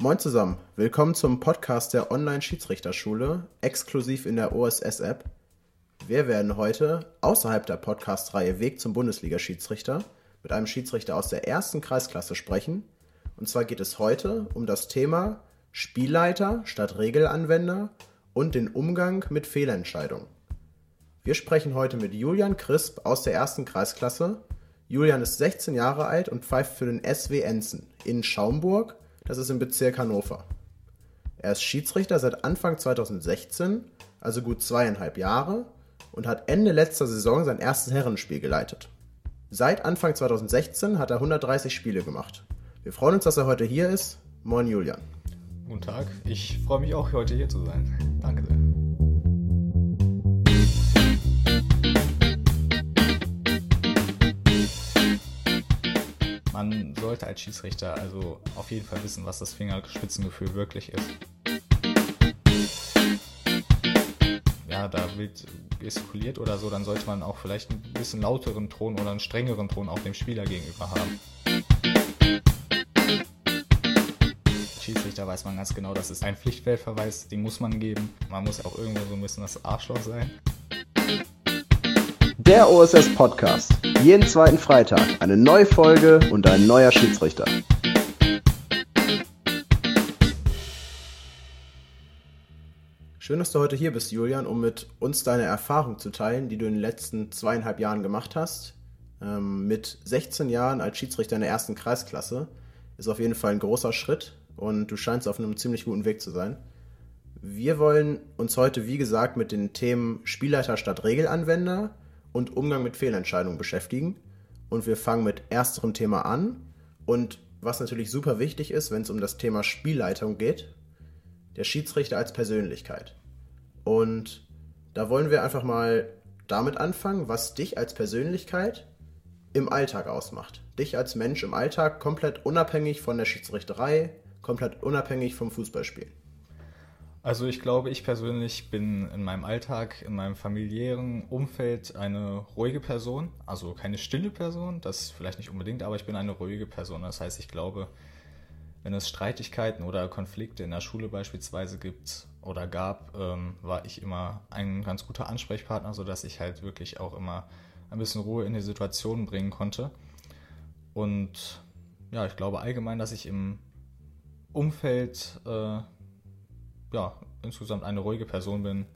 Moin zusammen, willkommen zum Podcast der Online-Schiedsrichterschule, exklusiv in der OSS-App. Wir werden heute außerhalb der Podcast-Reihe Weg zum Bundesliga-Schiedsrichter mit einem Schiedsrichter aus der ersten Kreisklasse sprechen. Und zwar geht es heute um das Thema Spielleiter statt Regelanwender und den Umgang mit Fehlentscheidungen. Wir sprechen heute mit Julian Crisp aus der ersten Kreisklasse. Julian ist 16 Jahre alt und pfeift für den SW Enzen in Schaumburg, das ist im Bezirk Hannover. Er ist Schiedsrichter seit Anfang 2016, also gut zweieinhalb Jahre, und hat Ende letzter Saison sein erstes Herrenspiel geleitet. Seit Anfang 2016 hat er 130 Spiele gemacht. Wir freuen uns, dass er heute hier ist. Moin Julian. Guten Tag, ich freue mich auch, heute hier zu sein. Danke sehr. Man sollte als Schiedsrichter also auf jeden Fall wissen, was das Fingerspitzengefühl wirklich ist. Ja, da wird gestikuliert oder so, dann sollte man auch vielleicht ein bisschen lauteren Ton oder einen strengeren Ton auch dem Spieler gegenüber haben. Schiedsrichter weiß man ganz genau, das ist ein Pflichtfeldverweis, den muss man geben. Man muss auch irgendwo so ein bisschen das Arschloch sein. Der OSS Podcast. Jeden zweiten Freitag eine neue Folge und ein neuer Schiedsrichter. Schön, dass du heute hier bist, Julian, um mit uns deine Erfahrung zu teilen, die du in den letzten zweieinhalb Jahren gemacht hast. Ähm, mit 16 Jahren als Schiedsrichter in der ersten Kreisklasse ist auf jeden Fall ein großer Schritt und du scheinst auf einem ziemlich guten Weg zu sein. Wir wollen uns heute, wie gesagt, mit den Themen Spielleiter statt Regelanwender und Umgang mit Fehlentscheidungen beschäftigen. Und wir fangen mit ersterem Thema an. Und was natürlich super wichtig ist, wenn es um das Thema Spielleitung geht, der Schiedsrichter als Persönlichkeit. Und da wollen wir einfach mal damit anfangen, was dich als Persönlichkeit im Alltag ausmacht. Dich als Mensch im Alltag komplett unabhängig von der Schiedsrichterei, komplett unabhängig vom Fußballspielen. Also ich glaube, ich persönlich bin in meinem Alltag, in meinem familiären Umfeld eine ruhige Person. Also keine stille Person, das vielleicht nicht unbedingt, aber ich bin eine ruhige Person. Das heißt, ich glaube, wenn es Streitigkeiten oder Konflikte in der Schule beispielsweise gibt oder gab, ähm, war ich immer ein ganz guter Ansprechpartner, sodass ich halt wirklich auch immer ein bisschen Ruhe in die Situation bringen konnte. Und ja, ich glaube allgemein, dass ich im Umfeld äh, ja, insgesamt eine ruhige Person bin.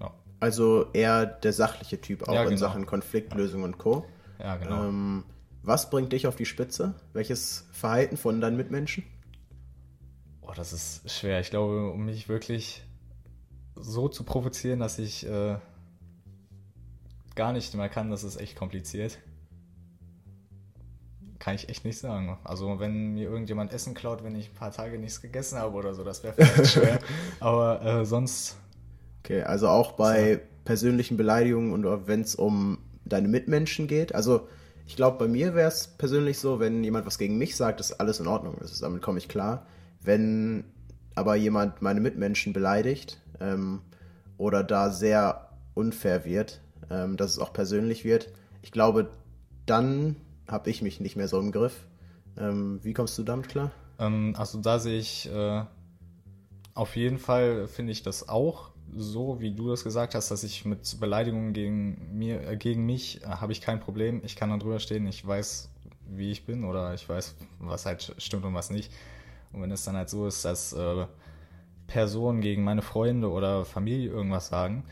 Ja. Also eher der sachliche Typ auch ja, genau. in Sachen Konfliktlösung ja. und Co. Ja, genau. Ähm, was bringt dich auf die Spitze? Welches Verhalten von deinen Mitmenschen? Oh, das ist schwer. Ich glaube, um mich wirklich so zu provozieren, dass ich äh, gar nicht mehr kann, das ist echt kompliziert kann ich echt nicht sagen. Also wenn mir irgendjemand Essen klaut, wenn ich ein paar Tage nichts gegessen habe oder so, das wäre vielleicht schwer. Aber äh, sonst. Okay, also auch bei so. persönlichen Beleidigungen und wenn es um deine Mitmenschen geht. Also ich glaube, bei mir wäre es persönlich so, wenn jemand was gegen mich sagt, ist alles in Ordnung. Das ist, damit komme ich klar. Wenn aber jemand meine Mitmenschen beleidigt ähm, oder da sehr unfair wird, ähm, dass es auch persönlich wird, ich glaube, dann habe ich mich nicht mehr so im Griff. Ähm, wie kommst du damit klar? Ähm, also da sehe ich äh, auf jeden Fall finde ich das auch so, wie du das gesagt hast, dass ich mit Beleidigungen gegen mir, äh, gegen mich äh, habe ich kein Problem. Ich kann da drüber stehen. Ich weiß, wie ich bin oder ich weiß, was halt stimmt und was nicht. Und wenn es dann halt so ist, dass äh, Personen gegen meine Freunde oder Familie irgendwas sagen,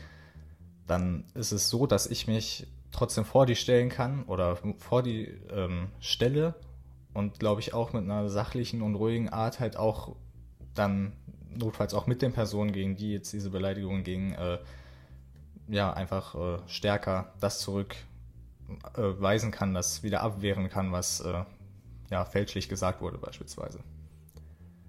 dann ist es so, dass ich mich trotzdem vor die stellen kann oder vor die ähm, Stelle und glaube ich auch mit einer sachlichen und ruhigen Art halt auch dann notfalls auch mit den Personen, gegen die jetzt diese Beleidigung ging, äh, ja, einfach äh, stärker das zurückweisen äh, kann, das wieder abwehren kann, was äh, ja fälschlich gesagt wurde beispielsweise.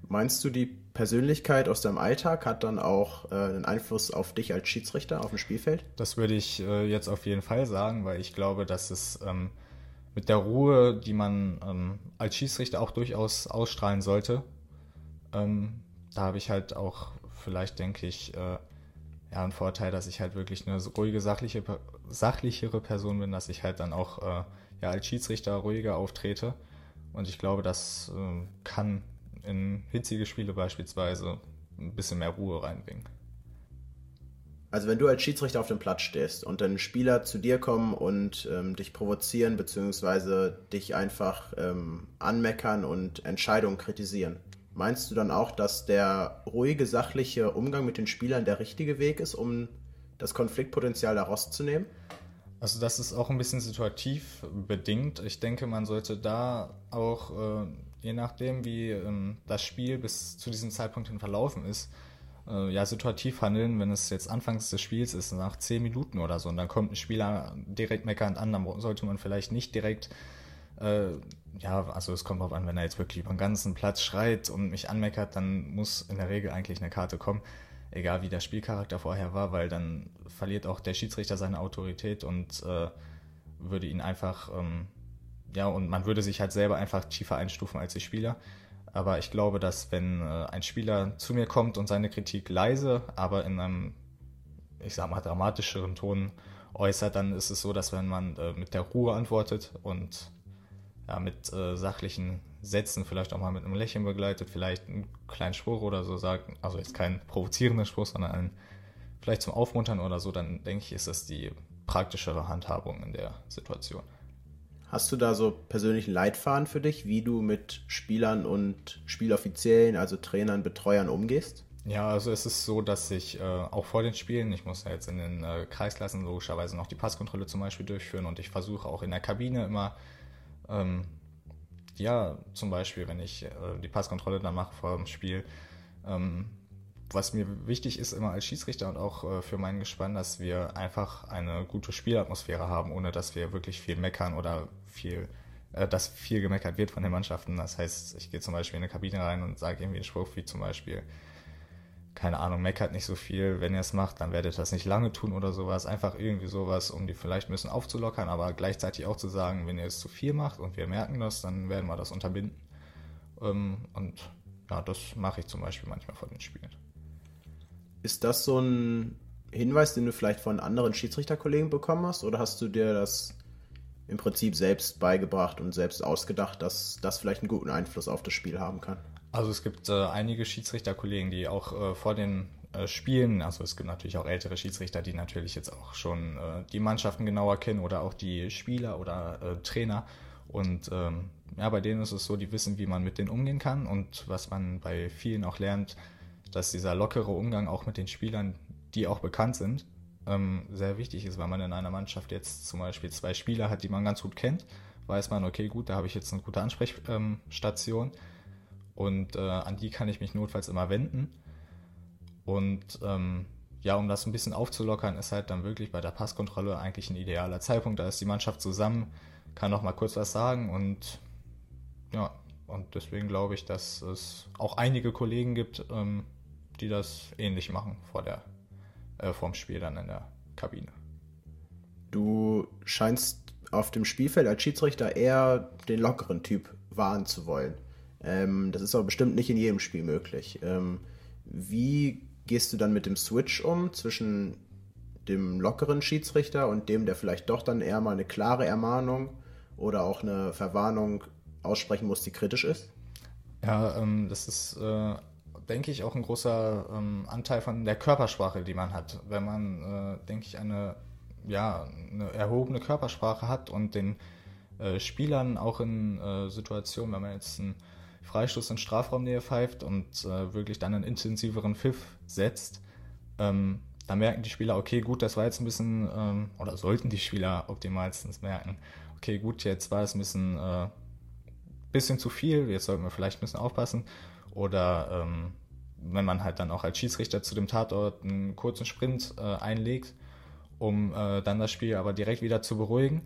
Meinst du, die Persönlichkeit aus deinem Alltag hat dann auch äh, einen Einfluss auf dich als Schiedsrichter auf dem Spielfeld? Das würde ich äh, jetzt auf jeden Fall sagen, weil ich glaube, dass es ähm, mit der Ruhe, die man ähm, als Schiedsrichter auch durchaus ausstrahlen sollte, ähm, da habe ich halt auch vielleicht, denke ich, äh, ja, einen Vorteil, dass ich halt wirklich eine ruhige, sachliche, sachlichere Person bin, dass ich halt dann auch äh, ja, als Schiedsrichter ruhiger auftrete. Und ich glaube, das äh, kann in hitzige Spiele beispielsweise ein bisschen mehr Ruhe reinbringen. Also wenn du als Schiedsrichter auf dem Platz stehst und dann Spieler zu dir kommen und ähm, dich provozieren beziehungsweise dich einfach ähm, anmeckern und Entscheidungen kritisieren, meinst du dann auch, dass der ruhige, sachliche Umgang mit den Spielern der richtige Weg ist, um das Konfliktpotenzial daraus zu nehmen? Also das ist auch ein bisschen situativ bedingt. Ich denke, man sollte da auch, äh, je nachdem, wie ähm, das Spiel bis zu diesem Zeitpunkt hin verlaufen ist, äh, ja, situativ handeln, wenn es jetzt anfangs des Spiels ist, nach zehn Minuten oder so, und dann kommt ein Spieler direkt meckernd an, dann sollte man vielleicht nicht direkt, äh, ja, also es kommt darauf an, wenn er jetzt wirklich über den ganzen Platz schreit und mich anmeckert, dann muss in der Regel eigentlich eine Karte kommen, egal wie der Spielcharakter vorher war, weil dann verliert auch der Schiedsrichter seine Autorität und äh, würde ihn einfach, ähm, ja, und man würde sich halt selber einfach tiefer einstufen als die Spieler. Aber ich glaube, dass wenn äh, ein Spieler zu mir kommt und seine Kritik leise, aber in einem, ich sag mal, dramatischeren Ton äußert, dann ist es so, dass wenn man äh, mit der Ruhe antwortet und ja, mit äh, sachlichen Sätzen, vielleicht auch mal mit einem Lächeln begleitet, vielleicht einen kleinen Spruch oder so sagt, also jetzt kein provozierender Spruch, sondern einen, vielleicht zum Aufmuntern oder so, dann denke ich, ist das die praktischere Handhabung in der Situation. Hast du da so persönlichen Leitfaden für dich, wie du mit Spielern und Spieloffiziellen, also Trainern, Betreuern umgehst? Ja, also es ist so, dass ich äh, auch vor den Spielen, ich muss ja jetzt in den äh, Kreisklassen logischerweise noch die Passkontrolle zum Beispiel durchführen und ich versuche auch in der Kabine immer, ähm, ja, zum Beispiel, wenn ich äh, die Passkontrolle dann mache vor dem Spiel, ähm, was mir wichtig ist immer als Schiedsrichter und auch äh, für meinen Gespann, dass wir einfach eine gute Spielatmosphäre haben, ohne dass wir wirklich viel meckern oder viel, äh, dass viel gemeckert wird von den Mannschaften. Das heißt, ich gehe zum Beispiel in eine Kabine rein und sage irgendwie einen Spruch wie zum Beispiel, keine Ahnung, meckert nicht so viel, wenn ihr es macht, dann werdet ihr das nicht lange tun oder sowas. Einfach irgendwie sowas, um die vielleicht ein bisschen aufzulockern, aber gleichzeitig auch zu sagen, wenn ihr es zu viel macht und wir merken das, dann werden wir das unterbinden. Ähm, und ja, das mache ich zum Beispiel manchmal vor den Spielen. Ist das so ein Hinweis, den du vielleicht von anderen Schiedsrichterkollegen bekommen hast? Oder hast du dir das im Prinzip selbst beigebracht und selbst ausgedacht, dass das vielleicht einen guten Einfluss auf das Spiel haben kann? Also es gibt äh, einige Schiedsrichterkollegen, die auch äh, vor den äh, Spielen, also es gibt natürlich auch ältere Schiedsrichter, die natürlich jetzt auch schon äh, die Mannschaften genauer kennen oder auch die Spieler oder äh, Trainer. Und ähm, ja, bei denen ist es so, die wissen, wie man mit denen umgehen kann und was man bei vielen auch lernt, dass dieser lockere Umgang auch mit den Spielern, die auch bekannt sind, ähm, sehr wichtig ist, weil man in einer Mannschaft jetzt zum Beispiel zwei Spieler hat, die man ganz gut kennt, weiß man, okay, gut, da habe ich jetzt eine gute Ansprechstation und äh, an die kann ich mich notfalls immer wenden. Und ähm, ja, um das ein bisschen aufzulockern, ist halt dann wirklich bei der Passkontrolle eigentlich ein idealer Zeitpunkt. Da ist die Mannschaft zusammen, kann noch mal kurz was sagen und ja, und deswegen glaube ich, dass es auch einige Kollegen gibt, ähm, die das ähnlich machen vor der, äh, vorm Spiel dann in der Kabine. Du scheinst auf dem Spielfeld als Schiedsrichter eher den lockeren Typ wahren zu wollen. Ähm, das ist aber bestimmt nicht in jedem Spiel möglich. Ähm, wie gehst du dann mit dem Switch um zwischen dem lockeren Schiedsrichter und dem, der vielleicht doch dann eher mal eine klare Ermahnung oder auch eine Verwarnung aussprechen muss, die kritisch ist? Ja, ähm, das ist äh, denke ich, auch ein großer ähm, Anteil von der Körpersprache, die man hat. Wenn man, äh, denke ich, eine, ja, eine erhobene Körpersprache hat und den äh, Spielern auch in äh, Situationen, wenn man jetzt einen Freistoß in Strafraumnähe pfeift und äh, wirklich dann einen intensiveren Pfiff setzt, ähm, dann merken die Spieler, okay, gut, das war jetzt ein bisschen, ähm, oder sollten die Spieler optimalstens merken, okay, gut, jetzt war es ein bisschen, äh, bisschen zu viel, jetzt sollten wir vielleicht ein bisschen aufpassen oder ähm, wenn man halt dann auch als Schiedsrichter zu dem Tatort einen kurzen Sprint äh, einlegt, um äh, dann das Spiel aber direkt wieder zu beruhigen.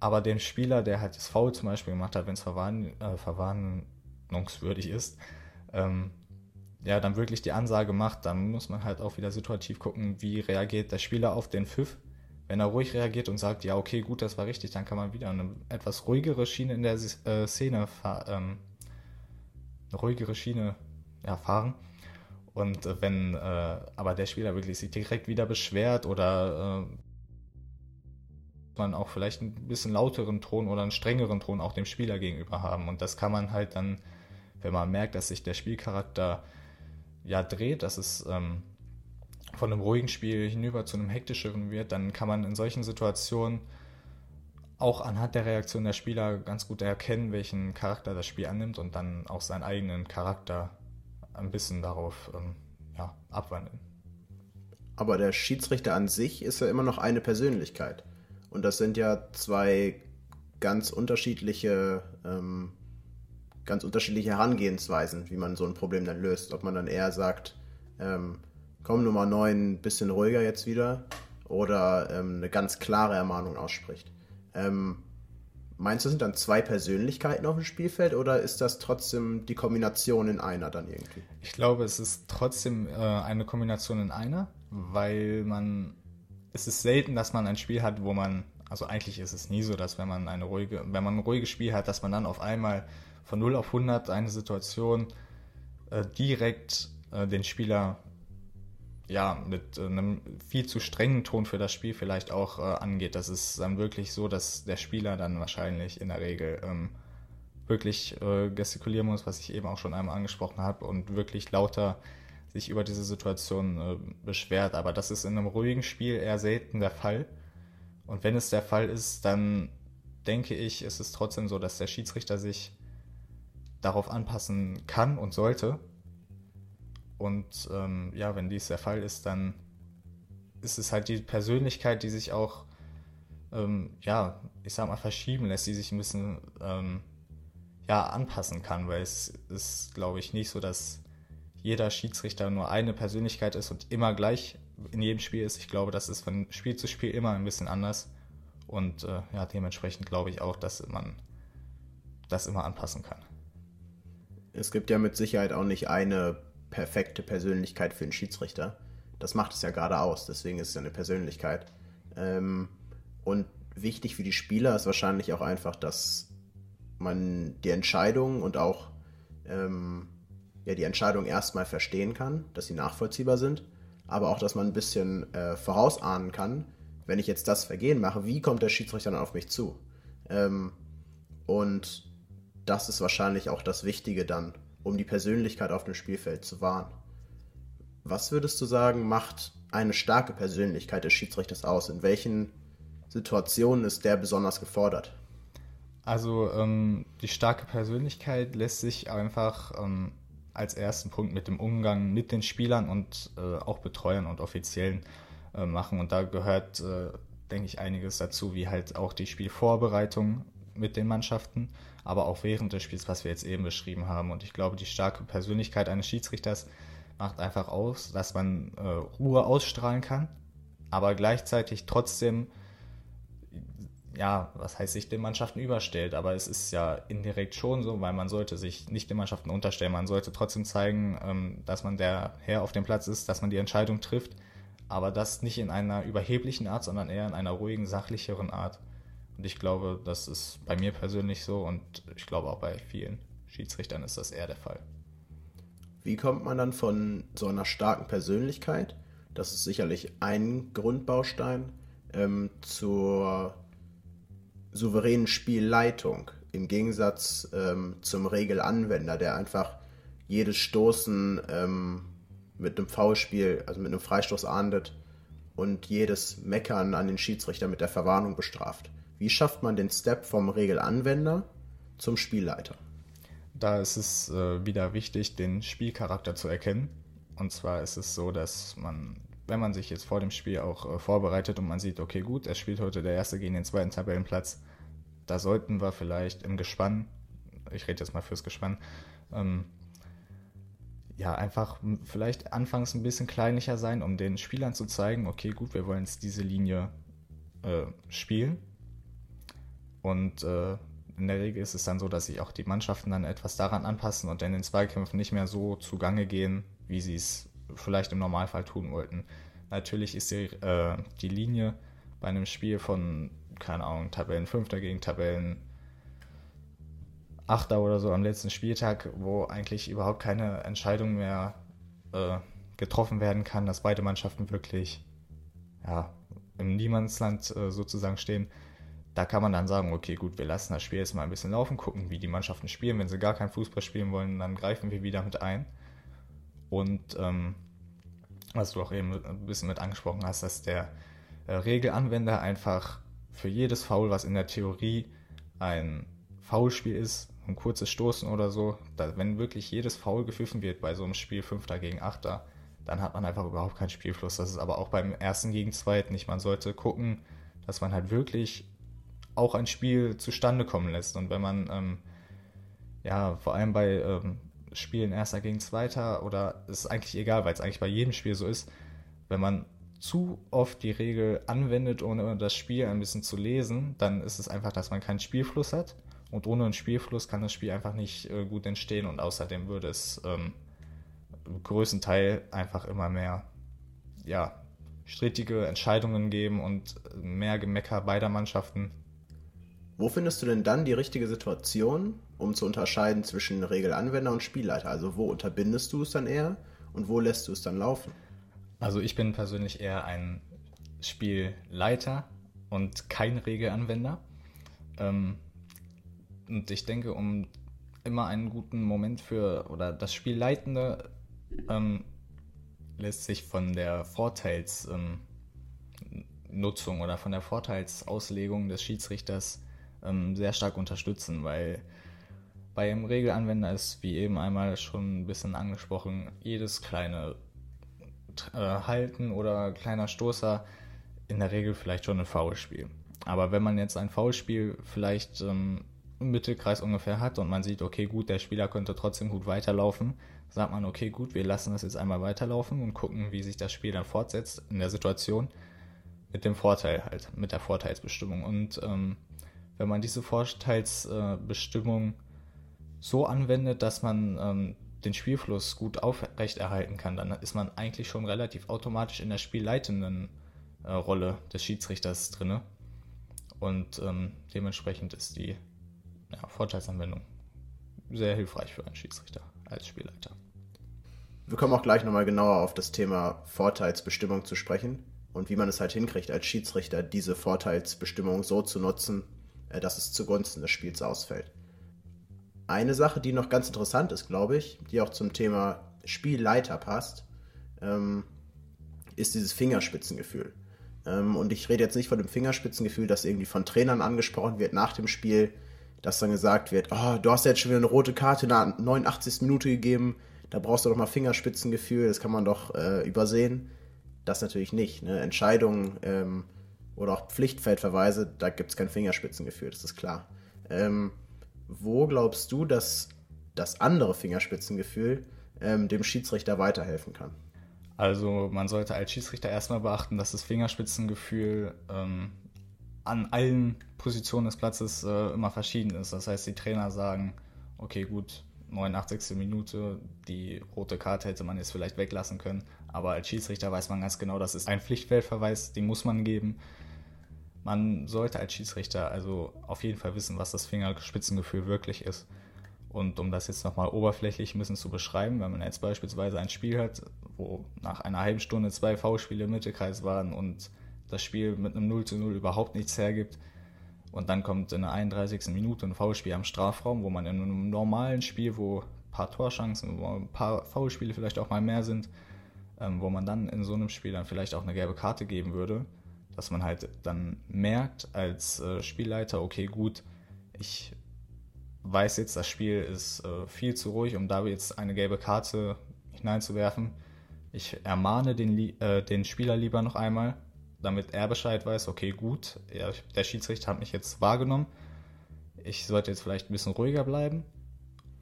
Aber dem Spieler, der halt das Foul zum Beispiel gemacht hat, wenn es verwarn äh, verwarnungswürdig ist, ähm, ja, dann wirklich die Ansage macht, dann muss man halt auch wieder situativ gucken, wie reagiert der Spieler auf den Pfiff. Wenn er ruhig reagiert und sagt, ja, okay, gut, das war richtig, dann kann man wieder eine etwas ruhigere Schiene in der äh, Szene ähm, eine ruhigere Schiene ja, fahren. Und äh, wenn äh, aber der Spieler wirklich sich direkt wieder beschwert oder äh, man auch vielleicht ein bisschen lauteren Ton oder einen strengeren Ton auch dem Spieler gegenüber haben. Und das kann man halt dann wenn man merkt, dass sich der Spielcharakter ja dreht, dass es ähm, von einem ruhigen Spiel hinüber zu einem hektischeren wird, dann kann man in solchen Situationen auch anhand der Reaktion der Spieler ganz gut erkennen, welchen Charakter das Spiel annimmt und dann auch seinen eigenen Charakter ein bisschen darauf ähm, ja, abwandeln. Aber der Schiedsrichter an sich ist ja immer noch eine Persönlichkeit. Und das sind ja zwei ganz unterschiedliche, ähm, ganz unterschiedliche Herangehensweisen, wie man so ein Problem dann löst. Ob man dann eher sagt, ähm, komm Nummer 9, bisschen ruhiger jetzt wieder, oder ähm, eine ganz klare Ermahnung ausspricht. Ähm, meinst du, sind dann zwei Persönlichkeiten auf dem Spielfeld oder ist das trotzdem die Kombination in einer dann irgendwie? Ich glaube, es ist trotzdem äh, eine Kombination in einer, weil man, es ist selten, dass man ein Spiel hat, wo man, also eigentlich ist es nie so, dass wenn man eine ruhige, wenn man ein ruhiges Spiel hat, dass man dann auf einmal von 0 auf 100 eine Situation äh, direkt äh, den Spieler ja, mit äh, einem viel zu strengen Ton für das Spiel vielleicht auch äh, angeht. Das ist dann wirklich so, dass der Spieler dann wahrscheinlich in der Regel ähm, wirklich äh, gestikulieren muss, was ich eben auch schon einmal angesprochen habe, und wirklich lauter sich über diese Situation äh, beschwert. Aber das ist in einem ruhigen Spiel eher selten der Fall. Und wenn es der Fall ist, dann denke ich, ist es trotzdem so, dass der Schiedsrichter sich darauf anpassen kann und sollte und ähm, ja, wenn dies der Fall ist, dann ist es halt die Persönlichkeit, die sich auch, ähm, ja, ich sag mal, verschieben lässt, die sich ein bisschen, ähm, ja, anpassen kann, weil es ist, glaube ich, nicht so, dass jeder Schiedsrichter nur eine Persönlichkeit ist und immer gleich in jedem Spiel ist. Ich glaube, das ist von Spiel zu Spiel immer ein bisschen anders. Und äh, ja, dementsprechend glaube ich auch, dass man das immer anpassen kann. Es gibt ja mit Sicherheit auch nicht eine perfekte Persönlichkeit für einen Schiedsrichter. Das macht es ja gerade aus, deswegen ist es ja eine Persönlichkeit. Ähm, und wichtig für die Spieler ist wahrscheinlich auch einfach, dass man die Entscheidung und auch ähm, ja, die Entscheidung erstmal verstehen kann, dass sie nachvollziehbar sind, aber auch, dass man ein bisschen äh, vorausahnen kann, wenn ich jetzt das Vergehen mache, wie kommt der Schiedsrichter dann auf mich zu? Ähm, und das ist wahrscheinlich auch das Wichtige dann, um die Persönlichkeit auf dem Spielfeld zu wahren. Was würdest du sagen, macht eine starke Persönlichkeit des Schiedsrichters aus? In welchen Situationen ist der besonders gefordert? Also ähm, die starke Persönlichkeit lässt sich einfach ähm, als ersten Punkt mit dem Umgang mit den Spielern und äh, auch Betreuern und Offiziellen äh, machen. Und da gehört, äh, denke ich, einiges dazu, wie halt auch die Spielvorbereitung mit den Mannschaften, aber auch während des Spiels, was wir jetzt eben beschrieben haben. Und ich glaube, die starke Persönlichkeit eines Schiedsrichters macht einfach aus, dass man äh, Ruhe ausstrahlen kann, aber gleichzeitig trotzdem, ja, was heißt, sich den Mannschaften überstellt. Aber es ist ja indirekt schon so, weil man sollte sich nicht den Mannschaften unterstellen. Man sollte trotzdem zeigen, ähm, dass man der Herr auf dem Platz ist, dass man die Entscheidung trifft, aber das nicht in einer überheblichen Art, sondern eher in einer ruhigen, sachlicheren Art. Und ich glaube, das ist bei mir persönlich so und ich glaube auch bei vielen Schiedsrichtern ist das eher der Fall. Wie kommt man dann von so einer starken Persönlichkeit, das ist sicherlich ein Grundbaustein, ähm, zur souveränen Spielleitung im Gegensatz ähm, zum Regelanwender, der einfach jedes Stoßen ähm, mit einem Foulspiel, also mit einem Freistoß ahndet und jedes Meckern an den Schiedsrichter mit der Verwarnung bestraft. Wie schafft man den Step vom Regelanwender zum Spielleiter? Da ist es äh, wieder wichtig, den Spielcharakter zu erkennen. Und zwar ist es so, dass man, wenn man sich jetzt vor dem Spiel auch äh, vorbereitet und man sieht, okay, gut, er spielt heute der Erste gegen den zweiten Tabellenplatz, da sollten wir vielleicht im Gespann, ich rede jetzt mal fürs Gespann, ähm, ja, einfach vielleicht anfangs ein bisschen kleinlicher sein, um den Spielern zu zeigen, okay, gut, wir wollen jetzt diese Linie äh, spielen und äh, in der Regel ist es dann so, dass sich auch die Mannschaften dann etwas daran anpassen und in den Zweikämpfen nicht mehr so zugange gehen, wie sie es vielleicht im Normalfall tun wollten. Natürlich ist die, äh, die Linie bei einem Spiel von, keine Ahnung, Tabellen 5. gegen Tabellen 8. oder so am letzten Spieltag, wo eigentlich überhaupt keine Entscheidung mehr äh, getroffen werden kann, dass beide Mannschaften wirklich ja, im Niemandsland äh, sozusagen stehen da kann man dann sagen, okay, gut, wir lassen das Spiel jetzt mal ein bisschen laufen, gucken, wie die Mannschaften spielen. Wenn sie gar kein Fußball spielen wollen, dann greifen wir wieder mit ein. Und ähm, was du auch eben ein bisschen mit angesprochen hast, dass der äh, Regelanwender einfach für jedes Foul, was in der Theorie ein Foulspiel ist, ein kurzes Stoßen oder so, da, wenn wirklich jedes Foul gepfiffen wird bei so einem Spiel 5. gegen 8. dann hat man einfach überhaupt keinen Spielfluss. Das ist aber auch beim ersten gegen zweiten nicht. Man sollte gucken, dass man halt wirklich auch ein Spiel zustande kommen lässt. Und wenn man, ähm, ja, vor allem bei ähm, Spielen Erster gegen Zweiter oder ist eigentlich egal, weil es eigentlich bei jedem Spiel so ist, wenn man zu oft die Regel anwendet, ohne das Spiel ein bisschen zu lesen, dann ist es einfach, dass man keinen Spielfluss hat. Und ohne einen Spielfluss kann das Spiel einfach nicht äh, gut entstehen und außerdem würde es ähm, größten einfach immer mehr ja, strittige Entscheidungen geben und mehr Gemecker beider Mannschaften. Wo findest du denn dann die richtige Situation, um zu unterscheiden zwischen Regelanwender und Spielleiter? Also wo unterbindest du es dann eher und wo lässt du es dann laufen? Also ich bin persönlich eher ein Spielleiter und kein Regelanwender. Ähm, und ich denke, um immer einen guten Moment für oder das Spielleitende ähm, lässt sich von der Vorteilsnutzung ähm, oder von der Vorteilsauslegung des Schiedsrichters ähm, sehr stark unterstützen, weil bei einem Regelanwender ist, wie eben einmal schon ein bisschen angesprochen, jedes kleine äh, Halten oder kleiner Stoßer in der Regel vielleicht schon ein Foulspiel. Aber wenn man jetzt ein Foulspiel vielleicht ähm, im Mittelkreis ungefähr hat und man sieht, okay, gut, der Spieler könnte trotzdem gut weiterlaufen, sagt man, okay, gut, wir lassen das jetzt einmal weiterlaufen und gucken, wie sich das Spiel dann fortsetzt in der Situation mit dem Vorteil halt, mit der Vorteilsbestimmung. Und ähm, wenn man diese Vorteilsbestimmung so anwendet, dass man ähm, den Spielfluss gut aufrechterhalten kann, dann ist man eigentlich schon relativ automatisch in der spielleitenden äh, Rolle des Schiedsrichters drinne. Und ähm, dementsprechend ist die ja, Vorteilsanwendung sehr hilfreich für einen Schiedsrichter als Spielleiter. Wir kommen auch gleich nochmal genauer auf das Thema Vorteilsbestimmung zu sprechen und wie man es halt hinkriegt, als Schiedsrichter diese Vorteilsbestimmung so zu nutzen, äh, dass es zugunsten des Spiels ausfällt. Eine Sache, die noch ganz interessant ist, glaube ich, die auch zum Thema Spielleiter passt, ähm, ist dieses Fingerspitzengefühl. Ähm, und ich rede jetzt nicht von dem Fingerspitzengefühl, das irgendwie von Trainern angesprochen wird nach dem Spiel, dass dann gesagt wird, oh, du hast jetzt schon wieder eine rote Karte in der 89. Minute gegeben, da brauchst du doch mal Fingerspitzengefühl, das kann man doch äh, übersehen. Das natürlich nicht. Ne? Entscheidungen ähm, oder auch Pflichtfeldverweise, da gibt es kein Fingerspitzengefühl, das ist klar. Ähm, wo glaubst du, dass das andere Fingerspitzengefühl ähm, dem Schiedsrichter weiterhelfen kann? Also man sollte als Schiedsrichter erstmal beachten, dass das Fingerspitzengefühl ähm, an allen Positionen des Platzes äh, immer verschieden ist. Das heißt, die Trainer sagen, okay, gut, 89. Minute, die rote Karte hätte man jetzt vielleicht weglassen können, aber als Schiedsrichter weiß man ganz genau, das ist ein Pflichtfeldverweis, den muss man geben. Man sollte als Schiedsrichter also auf jeden Fall wissen, was das Fingerspitzengefühl wirklich ist. Und um das jetzt nochmal oberflächlich ein bisschen zu beschreiben, wenn man jetzt beispielsweise ein Spiel hat, wo nach einer halben Stunde zwei V-Spiele im Mittelkreis waren und das Spiel mit einem 0 zu 0 überhaupt nichts hergibt, und dann kommt in der 31. Minute ein Foulspiel am Strafraum, wo man in einem normalen Spiel, wo ein paar Torchancen, wo ein paar Foulspiele vielleicht auch mal mehr sind, ähm, wo man dann in so einem Spiel dann vielleicht auch eine gelbe Karte geben würde, dass man halt dann merkt als äh, Spielleiter, okay, gut, ich weiß jetzt, das Spiel ist äh, viel zu ruhig, um da jetzt eine gelbe Karte hineinzuwerfen. Ich ermahne den, äh, den Spieler lieber noch einmal, damit er Bescheid weiß, okay, gut, er, der Schiedsrichter hat mich jetzt wahrgenommen, ich sollte jetzt vielleicht ein bisschen ruhiger bleiben.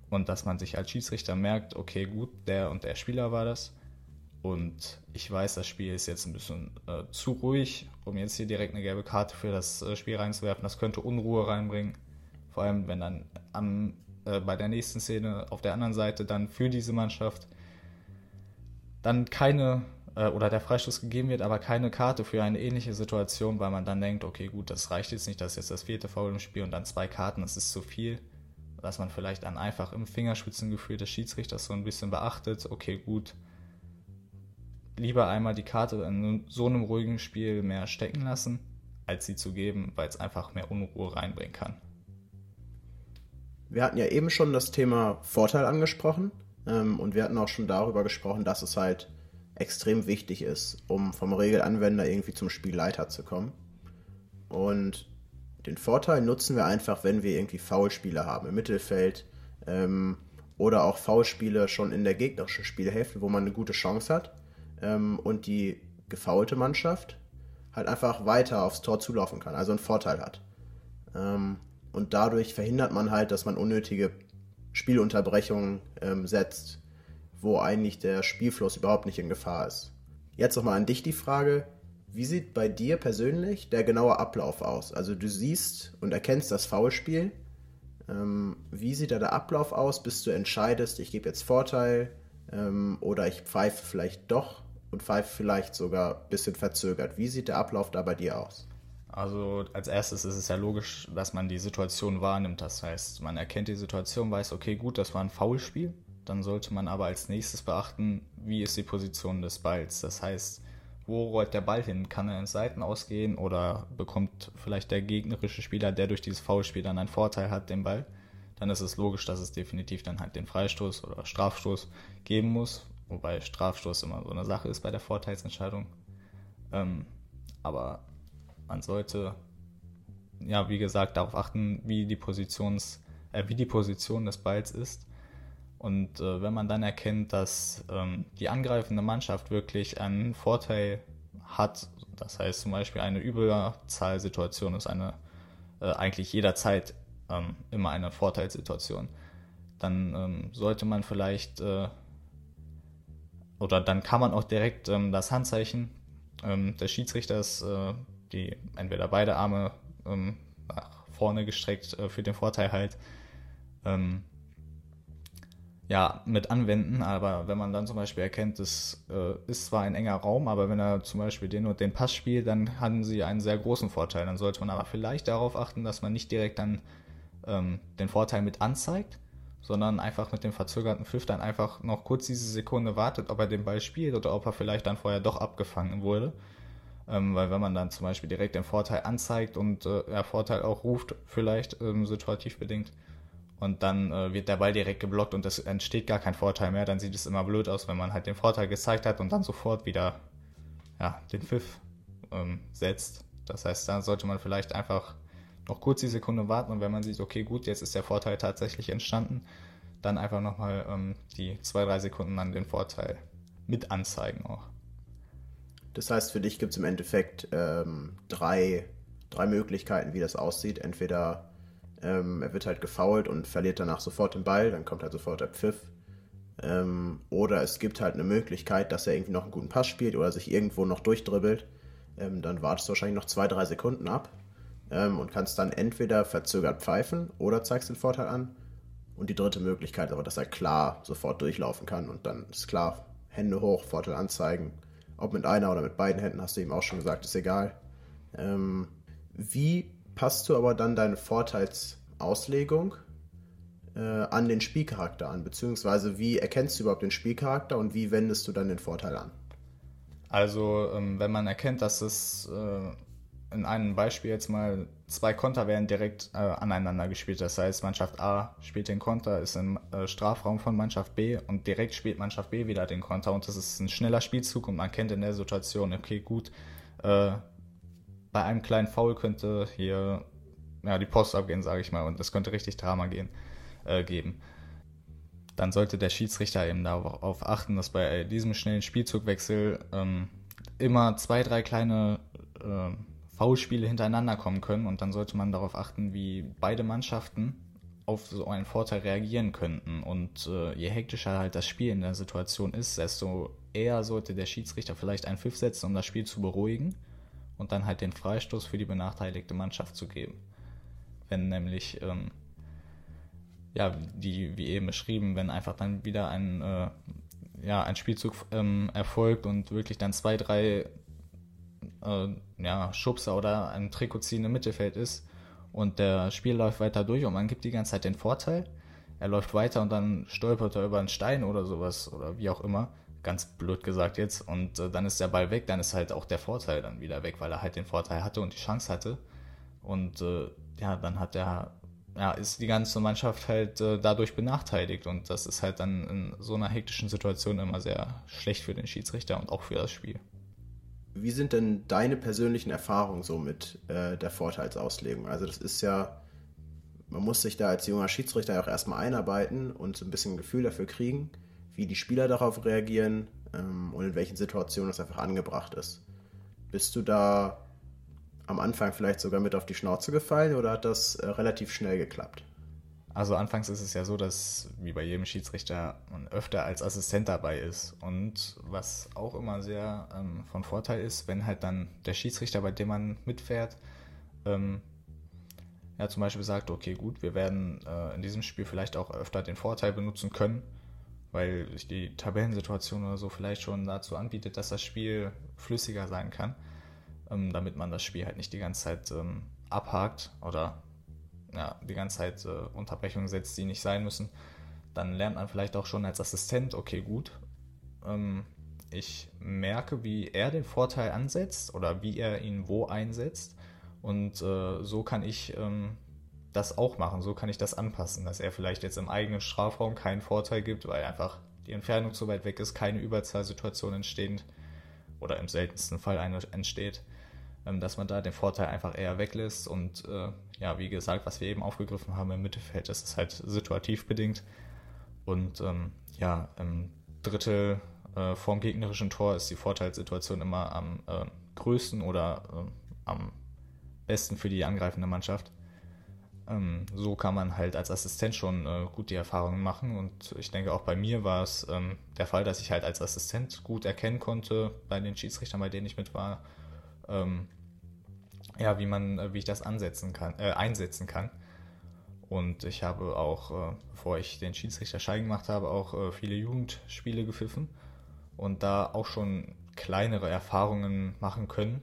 Und dass man sich als Schiedsrichter merkt, okay, gut, der und der Spieler war das und ich weiß, das Spiel ist jetzt ein bisschen äh, zu ruhig, um jetzt hier direkt eine gelbe Karte für das äh, Spiel reinzuwerfen. Das könnte Unruhe reinbringen, vor allem wenn dann am, äh, bei der nächsten Szene auf der anderen Seite dann für diese Mannschaft dann keine äh, oder der Freistoß gegeben wird, aber keine Karte für eine ähnliche Situation, weil man dann denkt, okay, gut, das reicht jetzt nicht, das ist jetzt das vierte Foul im Spiel und dann zwei Karten, das ist zu viel. Dass man vielleicht dann einfach im Fingerspitzengefühl des Schiedsrichters so ein bisschen beachtet, okay, gut, lieber einmal die Karte in so einem ruhigen Spiel mehr stecken lassen, als sie zu geben, weil es einfach mehr Unruhe reinbringen kann. Wir hatten ja eben schon das Thema Vorteil angesprochen ähm, und wir hatten auch schon darüber gesprochen, dass es halt extrem wichtig ist, um vom Regelanwender irgendwie zum Spielleiter zu kommen. Und den Vorteil nutzen wir einfach, wenn wir irgendwie Foulspiele haben im Mittelfeld ähm, oder auch Foulspiele schon in der gegnerischen Spielhälfte, wo man eine gute Chance hat ähm, und die gefaulte Mannschaft halt einfach weiter aufs Tor zulaufen kann, also einen Vorteil hat. Ähm, und dadurch verhindert man halt, dass man unnötige Spielunterbrechungen ähm, setzt, wo eigentlich der Spielfluss überhaupt nicht in Gefahr ist. Jetzt nochmal an dich die Frage, wie sieht bei dir persönlich der genaue Ablauf aus? Also du siehst und erkennst das Foulspiel. Ähm, wie sieht da der Ablauf aus, bis du entscheidest, ich gebe jetzt Vorteil ähm, oder ich pfeife vielleicht doch und pfeife vielleicht sogar ein bisschen verzögert. Wie sieht der Ablauf da bei dir aus? Also als erstes ist es ja logisch, dass man die Situation wahrnimmt. Das heißt, man erkennt die Situation, weiß, okay, gut, das war ein Foulspiel. Dann sollte man aber als nächstes beachten, wie ist die Position des Balls. Das heißt, wo rollt der Ball hin? Kann er ins Seiten ausgehen oder bekommt vielleicht der gegnerische Spieler, der durch dieses Foulspiel dann einen Vorteil hat, den Ball? Dann ist es logisch, dass es definitiv dann halt den Freistoß oder Strafstoß geben muss, wobei Strafstoß immer so eine Sache ist bei der Vorteilsentscheidung. Ähm, aber man sollte, ja, wie gesagt, darauf achten, wie die, Positions, äh, wie die Position des Balls ist. Und äh, wenn man dann erkennt, dass ähm, die angreifende Mannschaft wirklich einen Vorteil hat, das heißt zum Beispiel eine Überzahlsituation ist eine äh, eigentlich jederzeit ähm, immer eine Vorteilssituation, dann ähm, sollte man vielleicht äh, oder dann kann man auch direkt ähm, das Handzeichen ähm, des Schiedsrichters, äh, die entweder beide Arme ähm, nach vorne gestreckt äh, für den Vorteil halt, ähm, ja, mit anwenden, aber wenn man dann zum Beispiel erkennt, es äh, ist zwar ein enger Raum, aber wenn er zum Beispiel den und den Pass spielt, dann haben sie einen sehr großen Vorteil. Dann sollte man aber vielleicht darauf achten, dass man nicht direkt dann ähm, den Vorteil mit anzeigt, sondern einfach mit dem verzögerten Pfiff dann einfach noch kurz diese Sekunde wartet, ob er den Ball spielt oder ob er vielleicht dann vorher doch abgefangen wurde. Ähm, weil wenn man dann zum Beispiel direkt den Vorteil anzeigt und äh, der Vorteil auch ruft, vielleicht ähm, situativ bedingt, und dann äh, wird der Ball direkt geblockt und es entsteht gar kein Vorteil mehr, dann sieht es immer blöd aus, wenn man halt den Vorteil gezeigt hat und dann sofort wieder ja, den Pfiff ähm, setzt. Das heißt, da sollte man vielleicht einfach noch kurz die Sekunde warten und wenn man sieht, okay, gut, jetzt ist der Vorteil tatsächlich entstanden, dann einfach nochmal ähm, die zwei, drei Sekunden an den Vorteil mit anzeigen auch. Das heißt, für dich gibt es im Endeffekt ähm, drei, drei Möglichkeiten, wie das aussieht. Entweder ähm, er wird halt gefoult und verliert danach sofort den Ball, dann kommt halt sofort der Pfiff. Ähm, oder es gibt halt eine Möglichkeit, dass er irgendwie noch einen guten Pass spielt oder sich irgendwo noch durchdribbelt. Ähm, dann wartest du wahrscheinlich noch zwei, drei Sekunden ab ähm, und kannst dann entweder verzögert pfeifen oder zeigst den Vorteil an. Und die dritte Möglichkeit aber, dass er klar sofort durchlaufen kann und dann ist klar, Hände hoch, Vorteil anzeigen. Ob mit einer oder mit beiden Händen, hast du ihm auch schon gesagt, ist egal. Ähm, wie passt du aber dann deine Vorteilsauslegung äh, an den Spielcharakter an, beziehungsweise wie erkennst du überhaupt den Spielcharakter und wie wendest du dann den Vorteil an? Also, ähm, wenn man erkennt, dass es äh, in einem Beispiel jetzt mal zwei Konter werden direkt äh, aneinander gespielt. Das heißt, Mannschaft A spielt den Konter, ist im äh, Strafraum von Mannschaft B und direkt spielt Mannschaft B wieder den Konter und das ist ein schneller Spielzug und man kennt in der Situation, okay, gut, äh, bei einem kleinen Foul könnte hier ja, die Post abgehen, sage ich mal, und es könnte richtig Drama gehen, äh, geben. Dann sollte der Schiedsrichter eben darauf achten, dass bei diesem schnellen Spielzugwechsel ähm, immer zwei, drei kleine äh, Foulspiele hintereinander kommen können und dann sollte man darauf achten, wie beide Mannschaften auf so einen Vorteil reagieren könnten. Und äh, je hektischer halt das Spiel in der Situation ist, desto eher sollte der Schiedsrichter vielleicht einen Pfiff setzen, um das Spiel zu beruhigen und dann halt den Freistoß für die benachteiligte Mannschaft zu geben. Wenn nämlich, ähm, ja, die, wie eben beschrieben, wenn einfach dann wieder ein, äh, ja, ein Spielzug ähm, erfolgt und wirklich dann zwei, drei äh, ja, Schubser oder ein Trikotziehen im Mittelfeld ist und der Spiel läuft weiter durch und man gibt die ganze Zeit den Vorteil, er läuft weiter und dann stolpert er über einen Stein oder sowas oder wie auch immer, ganz blöd gesagt jetzt. Und äh, dann ist der Ball weg, dann ist halt auch der Vorteil dann wieder weg, weil er halt den Vorteil hatte und die Chance hatte. Und äh, ja, dann hat er, ja, ist die ganze Mannschaft halt äh, dadurch benachteiligt. Und das ist halt dann in so einer hektischen Situation immer sehr schlecht für den Schiedsrichter und auch für das Spiel. Wie sind denn deine persönlichen Erfahrungen so mit äh, der Vorteilsauslegung? Also das ist ja, man muss sich da als junger Schiedsrichter ja auch erstmal einarbeiten und so ein bisschen ein Gefühl dafür kriegen, wie die Spieler darauf reagieren ähm, und in welchen Situationen das einfach angebracht ist. Bist du da am Anfang vielleicht sogar mit auf die Schnauze gefallen oder hat das äh, relativ schnell geklappt? Also anfangs ist es ja so, dass wie bei jedem Schiedsrichter man öfter als Assistent dabei ist. Und was auch immer sehr ähm, von Vorteil ist, wenn halt dann der Schiedsrichter, bei dem man mitfährt, ähm, ja zum Beispiel sagt, okay gut, wir werden äh, in diesem Spiel vielleicht auch öfter den Vorteil benutzen können, weil sich die Tabellensituation oder so vielleicht schon dazu anbietet, dass das Spiel flüssiger sein kann, ähm, damit man das Spiel halt nicht die ganze Zeit ähm, abhakt oder ja, die ganze Zeit äh, Unterbrechungen setzt, die nicht sein müssen, dann lernt man vielleicht auch schon als Assistent, okay, gut, ähm, ich merke, wie er den Vorteil ansetzt oder wie er ihn wo einsetzt und äh, so kann ich ähm, das auch machen, so kann ich das anpassen, dass er vielleicht jetzt im eigenen Strafraum keinen Vorteil gibt, weil einfach die Entfernung zu weit weg ist, keine Überzahlsituation entsteht oder im seltensten Fall eine entsteht dass man da den Vorteil einfach eher weglässt. Und äh, ja, wie gesagt, was wir eben aufgegriffen haben im Mittelfeld, das ist halt situativ bedingt. Und ähm, ja, im Drittel äh, vorm gegnerischen Tor ist die Vorteilssituation immer am äh, größten oder äh, am besten für die angreifende Mannschaft. Ähm, so kann man halt als Assistent schon äh, gut die Erfahrungen machen. Und ich denke, auch bei mir war es ähm, der Fall, dass ich halt als Assistent gut erkennen konnte bei den Schiedsrichtern, bei denen ich mit war, ähm, ja, wie man, äh, wie ich das ansetzen kann, äh, einsetzen kann. Und ich habe auch, äh, bevor ich den Schiedsrichter Schein gemacht habe, auch äh, viele Jugendspiele gepfiffen und da auch schon kleinere Erfahrungen machen können,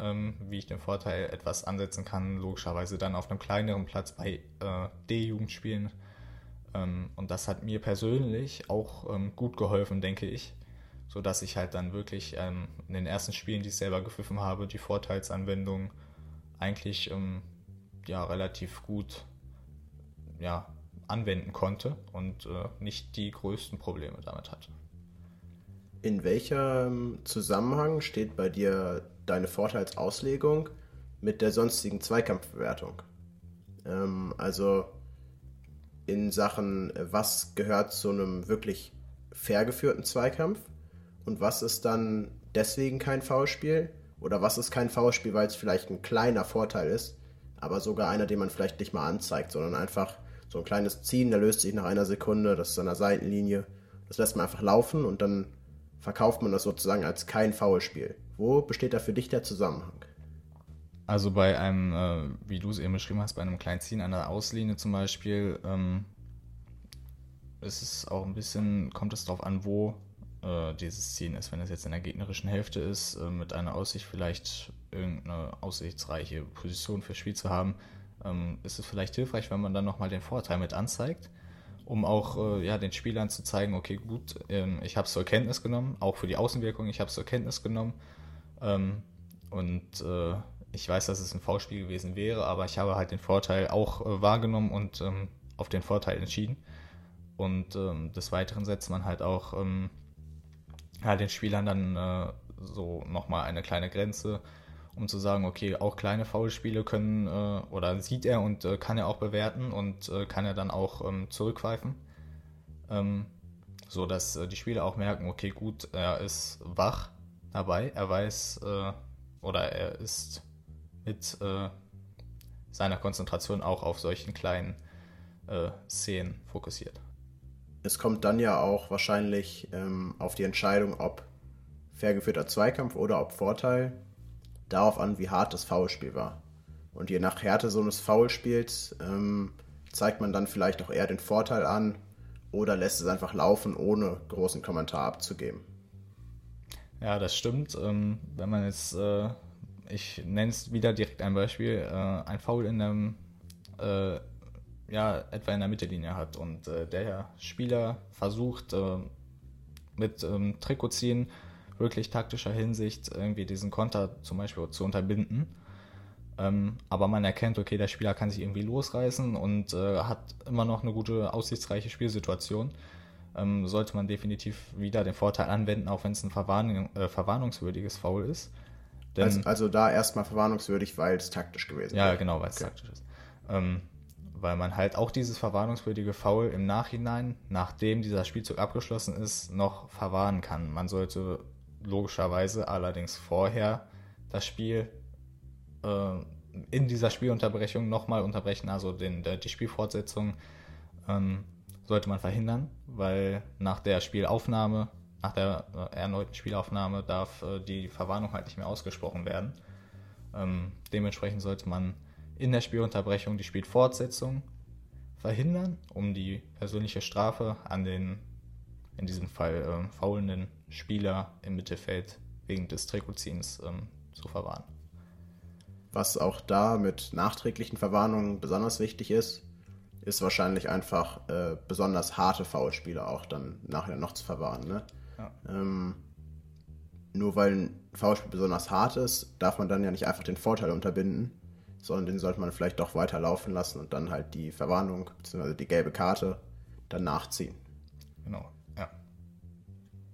ähm, wie ich den Vorteil etwas ansetzen kann, logischerweise dann auf einem kleineren Platz bei äh, D-Jugendspielen. Ähm, und das hat mir persönlich auch ähm, gut geholfen, denke ich, sodass ich halt dann wirklich ähm, in den ersten Spielen, die ich selber gepfiffen habe, die Vorteilsanwendung eigentlich ähm, ja, relativ gut ja, anwenden konnte und äh, nicht die größten Probleme damit hatte. In welchem Zusammenhang steht bei dir deine Vorteilsauslegung mit der sonstigen Zweikampfbewertung? Ähm, also in Sachen, was gehört zu einem wirklich fair geführten Zweikampf und was ist dann deswegen kein Foulspiel oder was ist kein Foulspiel, weil es vielleicht ein kleiner Vorteil ist, aber sogar einer, den man vielleicht nicht mal anzeigt, sondern einfach so ein kleines Ziehen, der löst sich nach einer Sekunde, das ist an der Seitenlinie. Das lässt man einfach laufen und dann verkauft man das sozusagen als kein Foulspiel. Wo besteht da für dich der Zusammenhang? Also bei einem, äh, wie du es eben beschrieben hast, bei einem kleinen Ziehen an der Auslinie zum Beispiel, ähm, ist es auch ein bisschen, kommt es darauf an, wo äh, dieses Ziehen ist. Wenn es jetzt in der gegnerischen Hälfte ist, äh, mit einer Aussicht vielleicht irgendeine aussichtsreiche Position fürs Spiel zu haben, ähm, ist es vielleicht hilfreich, wenn man dann nochmal den Vorteil mit anzeigt, um auch äh, ja, den Spielern zu zeigen, okay, gut, ähm, ich habe es zur Kenntnis genommen, auch für die Außenwirkung, ich habe es zur Kenntnis genommen. Ähm, und äh, ich weiß, dass es ein V-Spiel gewesen wäre, aber ich habe halt den Vorteil auch äh, wahrgenommen und ähm, auf den Vorteil entschieden. Und ähm, des Weiteren setzt man halt auch ähm, ja, den Spielern dann äh, so nochmal eine kleine Grenze, um zu sagen, okay, auch kleine Foulspiele können äh, oder sieht er und äh, kann er auch bewerten und äh, kann er dann auch ähm, zurückpfeifen. Ähm, so dass äh, die Spieler auch merken, okay, gut, er ist wach dabei, er weiß äh, oder er ist mit seiner Konzentration auch auf solchen kleinen Szenen fokussiert es kommt dann ja auch wahrscheinlich ähm, auf die Entscheidung, ob fair geführter Zweikampf oder ob Vorteil, darauf an, wie hart das Foulspiel war. Und je nach Härte so eines Foulspiels ähm, zeigt man dann vielleicht auch eher den Vorteil an oder lässt es einfach laufen, ohne großen Kommentar abzugeben. Ja, das stimmt. Ähm, wenn man jetzt, äh, ich nenne es wieder direkt ein Beispiel, äh, ein Foul in einem äh, ja, etwa in der Mittellinie hat und äh, der Spieler versucht, äh, mit ähm, Trikot ziehen, wirklich taktischer Hinsicht irgendwie diesen Konter zum Beispiel zu unterbinden. Ähm, aber man erkennt, okay, der Spieler kann sich irgendwie losreißen und äh, hat immer noch eine gute, aussichtsreiche Spielsituation. Ähm, sollte man definitiv wieder den Vorteil anwenden, auch wenn es ein Verwarnung, äh, verwarnungswürdiges Foul ist. Denn, also, also, da erstmal verwarnungswürdig, weil es taktisch gewesen ist. Ja, genau, weil es okay. taktisch ist. Ähm, weil man halt auch dieses verwarnungswürdige Foul im Nachhinein, nachdem dieser Spielzug abgeschlossen ist, noch verwahren kann. Man sollte logischerweise allerdings vorher das Spiel äh, in dieser Spielunterbrechung nochmal unterbrechen, also den, der, die Spielfortsetzung ähm, sollte man verhindern, weil nach der Spielaufnahme, nach der äh, erneuten Spielaufnahme darf äh, die Verwarnung halt nicht mehr ausgesprochen werden. Ähm, dementsprechend sollte man in der Spielunterbrechung die Spielfortsetzung verhindern, um die persönliche Strafe an den, in diesem Fall äh, faulenden Spieler im Mittelfeld wegen des Trikotziehens ähm, zu verwahren. Was auch da mit nachträglichen Verwarnungen besonders wichtig ist, ist wahrscheinlich einfach äh, besonders harte Foulspiele auch dann nachher noch zu verwahren. Ne? Ja. Ähm, nur weil ein Foulspiel besonders hart ist, darf man dann ja nicht einfach den Vorteil unterbinden, sondern den sollte man vielleicht doch weiter laufen lassen und dann halt die Verwarnung bzw. die gelbe Karte dann nachziehen. Genau, ja.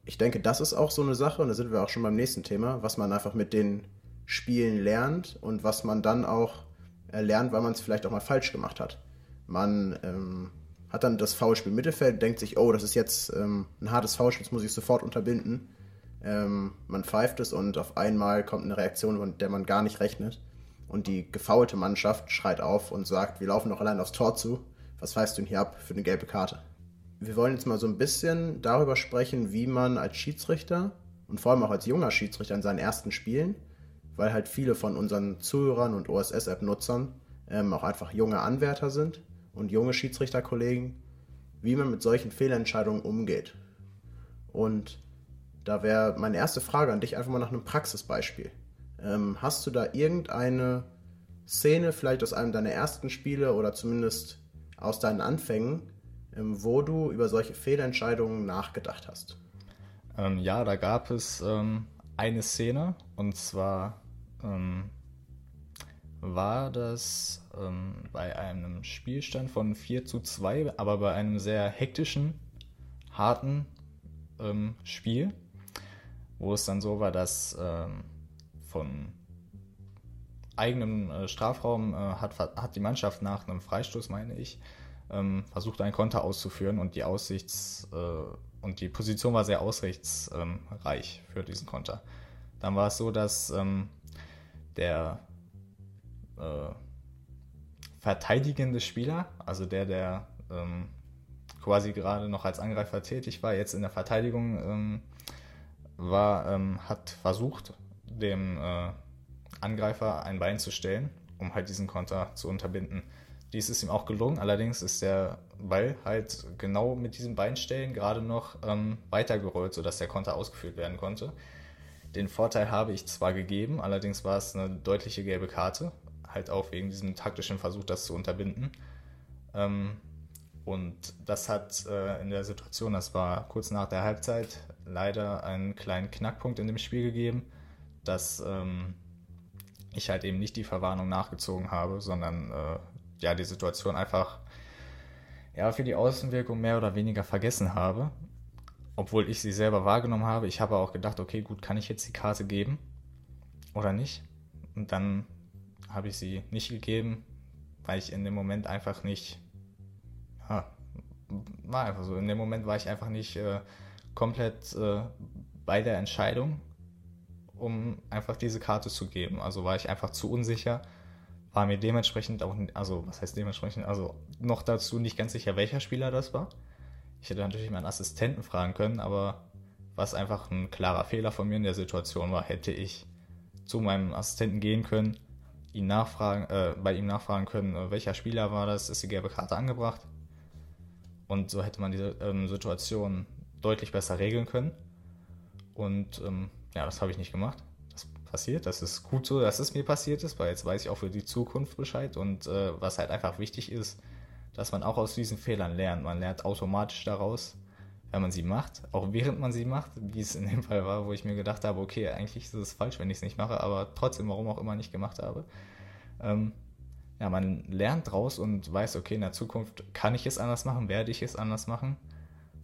Ich denke, das ist auch so eine Sache, und da sind wir auch schon beim nächsten Thema, was man einfach mit den Spielen lernt und was man dann auch lernt, weil man es vielleicht auch mal falsch gemacht hat. Man ähm, hat dann das Foulspiel im Mittelfeld, denkt sich, oh, das ist jetzt ähm, ein hartes Foulspiel, das muss ich sofort unterbinden. Ähm, man pfeift es und auf einmal kommt eine Reaktion, mit der man gar nicht rechnet. Und die gefaulte Mannschaft schreit auf und sagt, wir laufen noch allein aufs Tor zu. Was pfeifst du denn hier ab für eine gelbe Karte? Wir wollen jetzt mal so ein bisschen darüber sprechen, wie man als Schiedsrichter und vor allem auch als junger Schiedsrichter in seinen ersten Spielen, weil halt viele von unseren Zuhörern und OSS-App-Nutzern ähm, auch einfach junge Anwärter sind und junge Schiedsrichterkollegen, wie man mit solchen Fehlentscheidungen umgeht. Und da wäre meine erste Frage an dich einfach mal nach einem Praxisbeispiel. Ähm, hast du da irgendeine Szene, vielleicht aus einem deiner ersten Spiele oder zumindest aus deinen Anfängen, ähm, wo du über solche Fehlentscheidungen nachgedacht hast? Ähm, ja, da gab es ähm, eine Szene und zwar ähm, war das ähm, bei einem Spielstand von 4 zu 2, aber bei einem sehr hektischen, harten Spiel, wo es dann so war, dass von eigenem äh, Strafraum äh, hat, hat die Mannschaft nach einem Freistoß, meine ich, ähm, versucht, einen Konter auszuführen und die Aussichts- äh, und die Position war sehr aussichtsreich für diesen Konter. Dann war es so, dass ähm, der äh, verteidigende Spieler, also der, der ähm, quasi gerade noch als Angreifer tätig war, jetzt in der Verteidigung ähm, war, ähm, hat versucht, dem äh, Angreifer ein Bein zu stellen, um halt diesen Konter zu unterbinden. Dies ist ihm auch gelungen, allerdings ist der Ball halt genau mit diesem Beinstellen gerade noch ähm, weitergerollt, sodass der Konter ausgeführt werden konnte. Den Vorteil habe ich zwar gegeben, allerdings war es eine deutliche gelbe Karte, halt auch wegen diesem taktischen Versuch, das zu unterbinden. Ähm, und das hat äh, in der Situation, das war kurz nach der Halbzeit, leider einen kleinen Knackpunkt in dem Spiel gegeben dass ähm, ich halt eben nicht die Verwarnung nachgezogen habe, sondern äh, ja die Situation einfach ja für die Außenwirkung mehr oder weniger vergessen habe, obwohl ich sie selber wahrgenommen habe. Ich habe auch gedacht, okay, gut, kann ich jetzt die Karte geben oder nicht? Und dann habe ich sie nicht gegeben, weil ich in dem Moment einfach nicht, ja, war einfach so. In dem Moment war ich einfach nicht äh, komplett äh, bei der Entscheidung um einfach diese Karte zu geben. Also war ich einfach zu unsicher, war mir dementsprechend auch, also was heißt dementsprechend, also noch dazu nicht ganz sicher, welcher Spieler das war. Ich hätte natürlich meinen Assistenten fragen können, aber was einfach ein klarer Fehler von mir in der Situation war, hätte ich zu meinem Assistenten gehen können, ihn nachfragen, äh, bei ihm nachfragen können, äh, welcher Spieler war das, ist die gelbe Karte angebracht. Und so hätte man diese ähm, Situation deutlich besser regeln können. Und ähm, ja, das habe ich nicht gemacht. Das passiert, das ist gut so, dass es mir passiert ist, weil jetzt weiß ich auch für die Zukunft Bescheid. Und äh, was halt einfach wichtig ist, dass man auch aus diesen Fehlern lernt. Man lernt automatisch daraus, wenn man sie macht, auch während man sie macht, wie es in dem Fall war, wo ich mir gedacht habe, okay, eigentlich ist es falsch, wenn ich es nicht mache, aber trotzdem, warum auch immer nicht gemacht habe. Ähm, ja, man lernt draus und weiß, okay, in der Zukunft kann ich es anders machen, werde ich es anders machen.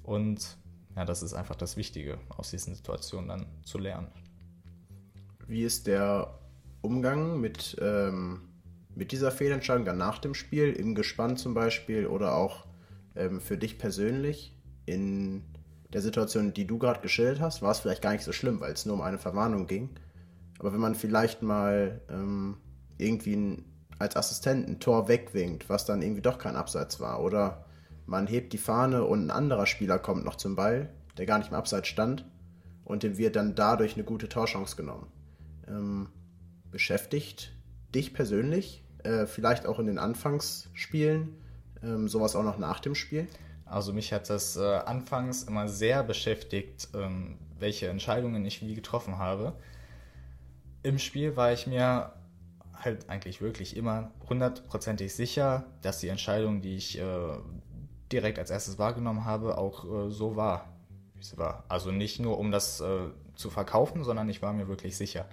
Und ja, das ist einfach das Wichtige, aus diesen Situationen dann zu lernen. Wie ist der Umgang mit, ähm, mit dieser Fehlentscheidung dann nach dem Spiel, im Gespann zum Beispiel oder auch ähm, für dich persönlich? in der Situation, die du gerade geschildert hast, war es vielleicht gar nicht so schlimm, weil es nur um eine Verwarnung ging. Aber wenn man vielleicht mal ähm, irgendwie ein, als Assistent ein Tor wegwinkt, was dann irgendwie doch kein Abseits war, oder man hebt die Fahne und ein anderer Spieler kommt noch zum Ball, der gar nicht im Abseits stand, und dem wird dann dadurch eine gute Torchance genommen. Ähm, beschäftigt dich persönlich, äh, vielleicht auch in den Anfangsspielen, ähm, sowas auch noch nach dem Spiel? Also mich hat das äh, anfangs immer sehr beschäftigt, ähm, welche Entscheidungen ich wie getroffen habe. Im Spiel war ich mir halt eigentlich wirklich immer hundertprozentig sicher, dass die Entscheidung, die ich äh, direkt als erstes wahrgenommen habe, auch äh, so war, wie sie war. Also nicht nur um das äh, zu verkaufen, sondern ich war mir wirklich sicher.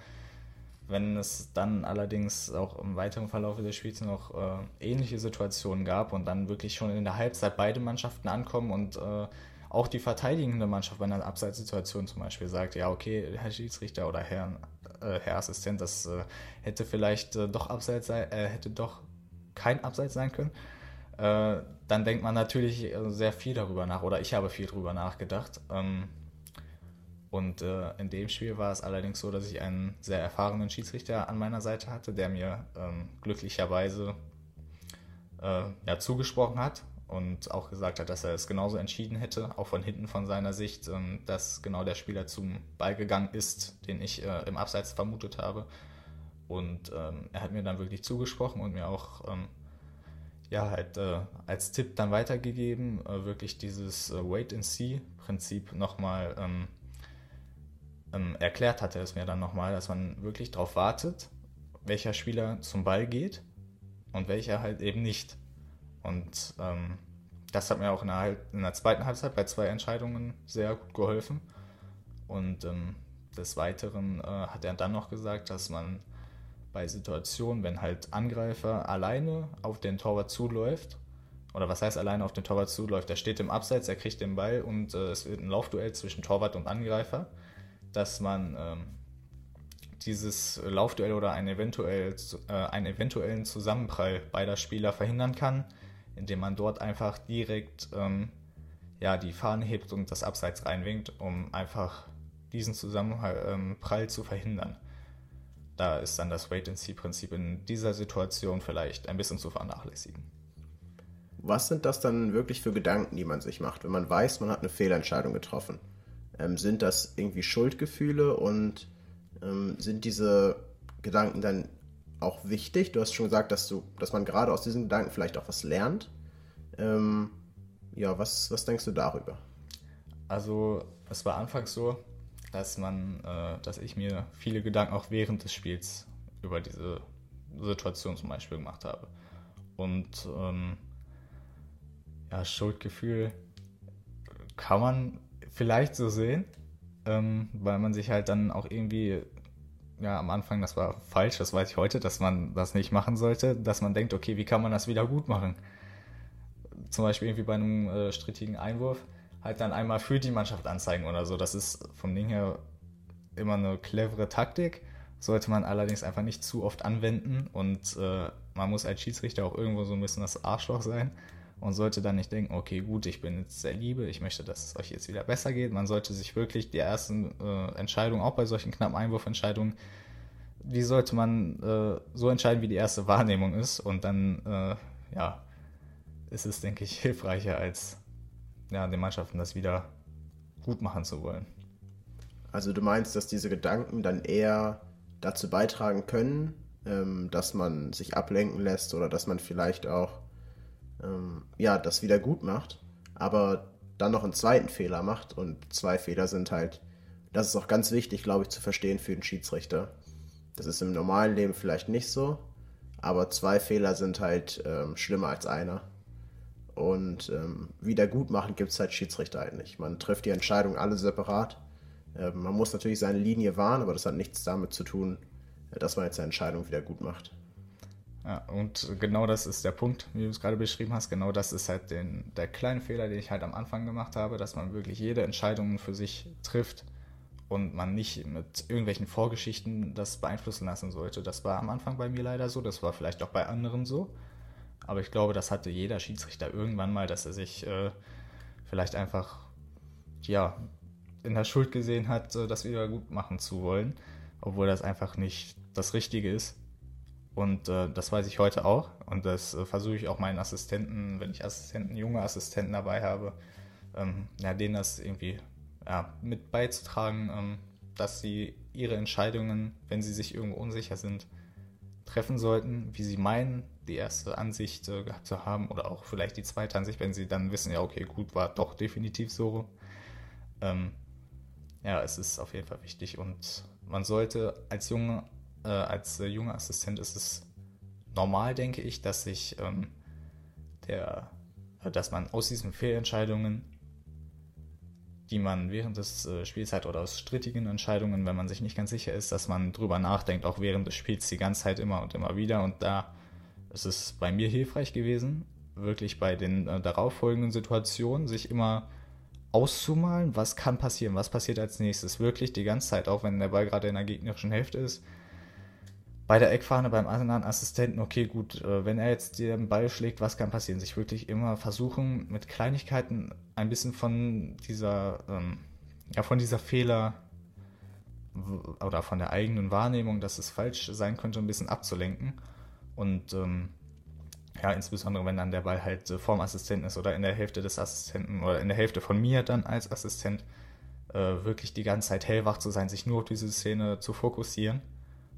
Wenn es dann allerdings auch im weiteren Verlauf des Spiels noch äh, ähnliche Situationen gab und dann wirklich schon in der Halbzeit beide Mannschaften ankommen und äh, auch die verteidigende Mannschaft bei einer Abseitssituation zum Beispiel sagt, ja, okay, Herr Schiedsrichter oder Herr, äh, Herr Assistent, das äh, hätte vielleicht doch Abseits sein, hätte doch kein Abseits sein können, dann denkt man natürlich sehr viel darüber nach, oder ich habe viel darüber nachgedacht. Ähm, und äh, in dem Spiel war es allerdings so, dass ich einen sehr erfahrenen Schiedsrichter an meiner Seite hatte, der mir ähm, glücklicherweise äh, ja, zugesprochen hat und auch gesagt hat, dass er es genauso entschieden hätte, auch von hinten von seiner Sicht, ähm, dass genau der Spieler zum Ball gegangen ist, den ich äh, im Abseits vermutet habe. Und ähm, er hat mir dann wirklich zugesprochen und mir auch ähm, ja, halt äh, als Tipp dann weitergegeben, äh, wirklich dieses äh, Wait-and-See-Prinzip nochmal ähm, ähm, erklärt hatte es mir dann nochmal, dass man wirklich darauf wartet, welcher Spieler zum Ball geht und welcher halt eben nicht. Und ähm, das hat mir auch in der, in der, zweiten Halbzeit bei zwei Entscheidungen sehr gut geholfen. Und ähm, des Weiteren äh, hat er dann noch gesagt, dass man bei Situationen, wenn halt Angreifer alleine auf den Torwart zuläuft, oder was heißt alleine auf den Torwart zuläuft, er steht im Abseits, er kriegt den Ball und äh, es wird ein Laufduell zwischen Torwart und Angreifer dass man ähm, dieses Laufduell oder einen, eventuell, äh, einen eventuellen Zusammenprall beider Spieler verhindern kann, indem man dort einfach direkt ähm, ja, die Fahne hebt und das Abseits reinwinkt, um einfach diesen Zusammenprall ähm, zu verhindern. Da ist dann das Wait-and-See-Prinzip in dieser Situation vielleicht ein bisschen zu vernachlässigen. Was sind das dann wirklich für Gedanken, die man sich macht, wenn man weiß, man hat eine Fehlentscheidung getroffen? Ähm, sind das irgendwie Schuldgefühle und ähm, sind diese Gedanken dann auch wichtig? Du hast schon gesagt, dass, du, dass man gerade aus diesen Gedanken vielleicht auch was lernt. Ähm, ja, was, was denkst du darüber? Also, es war anfangs so, dass man, äh, dass ich mir viele Gedanken auch während des Spiels über diese Situation zum Beispiel gemacht habe. Und ähm, ja, Schuldgefühl kann man vielleicht so sehen, ähm, weil man sich halt dann auch irgendwie, ja, am Anfang, das war falsch, das weiß ich heute, dass man das nicht machen sollte, dass man denkt, okay, wie kann man das wieder gut machen? Zum Beispiel irgendwie bei einem äh, strittigen Einwurf halt dann einmal für die Mannschaft anzeigen oder so. Das ist vom Ding her immer eine clevere Taktik, sollte man allerdings einfach nicht zu oft anwenden und äh, man muss als Schiedsrichter auch irgendwo so ein bisschen das Arschloch sein und sollte dann nicht denken, okay, gut, ich bin jetzt sehr liebe, ich möchte, dass es euch jetzt wieder besser geht. Man sollte sich wirklich die ersten äh, Entscheidungen, auch bei solchen knappen Einwurfentscheidungen, die sollte man äh, so entscheiden, wie die erste Wahrnehmung ist. Und dann, äh, ja, ist es, denke ich, hilfreicher, als ja, den Mannschaften das wieder gut machen zu wollen. Also du meinst, dass diese Gedanken dann eher dazu beitragen können, ähm, dass man sich ablenken lässt oder dass man vielleicht auch ähm, ja, das wieder gut macht, aber dann noch einen zweiten Fehler macht und zwei Fehler sind halt, das ist auch ganz wichtig, glaube ich, zu verstehen für den Schiedsrichter. Das ist im normalen Leben vielleicht nicht so, aber zwei Fehler sind halt ähm, schlimmer als einer. Und ähm, Wiedergutmachen gibt es halt Schiedsrichter halt nicht. Man trifft die Entscheidung alle separat. Äh, man muss natürlich seine Linie wahren, aber das hat nichts damit zu tun, äh, dass man jetzt eine Entscheidung wieder gut macht. Ja, und genau das ist der Punkt, wie du es gerade beschrieben hast. Genau das ist halt den, der kleine Fehler, den ich halt am Anfang gemacht habe, dass man wirklich jede Entscheidung für sich trifft und man nicht mit irgendwelchen Vorgeschichten das beeinflussen lassen sollte. Das war am Anfang bei mir leider so, das war vielleicht auch bei anderen so. Aber ich glaube, das hatte jeder Schiedsrichter irgendwann mal, dass er sich äh, vielleicht einfach ja, in der Schuld gesehen hat, äh, das wieder gut machen zu wollen, obwohl das einfach nicht das Richtige ist. Und äh, das weiß ich heute auch. Und das äh, versuche ich auch meinen Assistenten, wenn ich Assistenten, junge Assistenten dabei habe, ähm, ja, denen das irgendwie ja, mit beizutragen, ähm, dass sie ihre Entscheidungen, wenn sie sich irgendwo unsicher sind, treffen sollten, wie sie meinen, die erste Ansicht äh, gehabt zu haben oder auch vielleicht die zweite Ansicht, wenn sie dann wissen, ja, okay, gut, war doch definitiv so. Ähm, ja, es ist auf jeden Fall wichtig und man sollte als junge, äh, als äh, junger Assistent ist es normal, denke ich, dass sich ähm, der, äh, dass man aus diesen Fehlentscheidungen die man während des äh, Spiels hat oder aus strittigen Entscheidungen, wenn man sich nicht ganz sicher ist, dass man drüber nachdenkt, auch während des Spiels die ganze Zeit immer und immer wieder. Und da ist es bei mir hilfreich gewesen, wirklich bei den äh, darauffolgenden Situationen sich immer auszumalen, was kann passieren, was passiert als nächstes. Wirklich die ganze Zeit, auch wenn der Ball gerade in der gegnerischen Hälfte ist, bei der Eckfahne beim anderen Assistenten, okay, gut, äh, wenn er jetzt den Ball schlägt, was kann passieren? Sich wirklich immer versuchen, mit Kleinigkeiten ein bisschen von dieser, ähm, ja, von dieser Fehler oder von der eigenen Wahrnehmung, dass es falsch sein könnte, ein bisschen abzulenken. Und ähm, ja, insbesondere wenn dann der Ball halt äh, vorm Assistenten ist oder in der Hälfte des Assistenten oder in der Hälfte von mir dann als Assistent, äh, wirklich die ganze Zeit hellwach zu sein, sich nur auf diese Szene zu fokussieren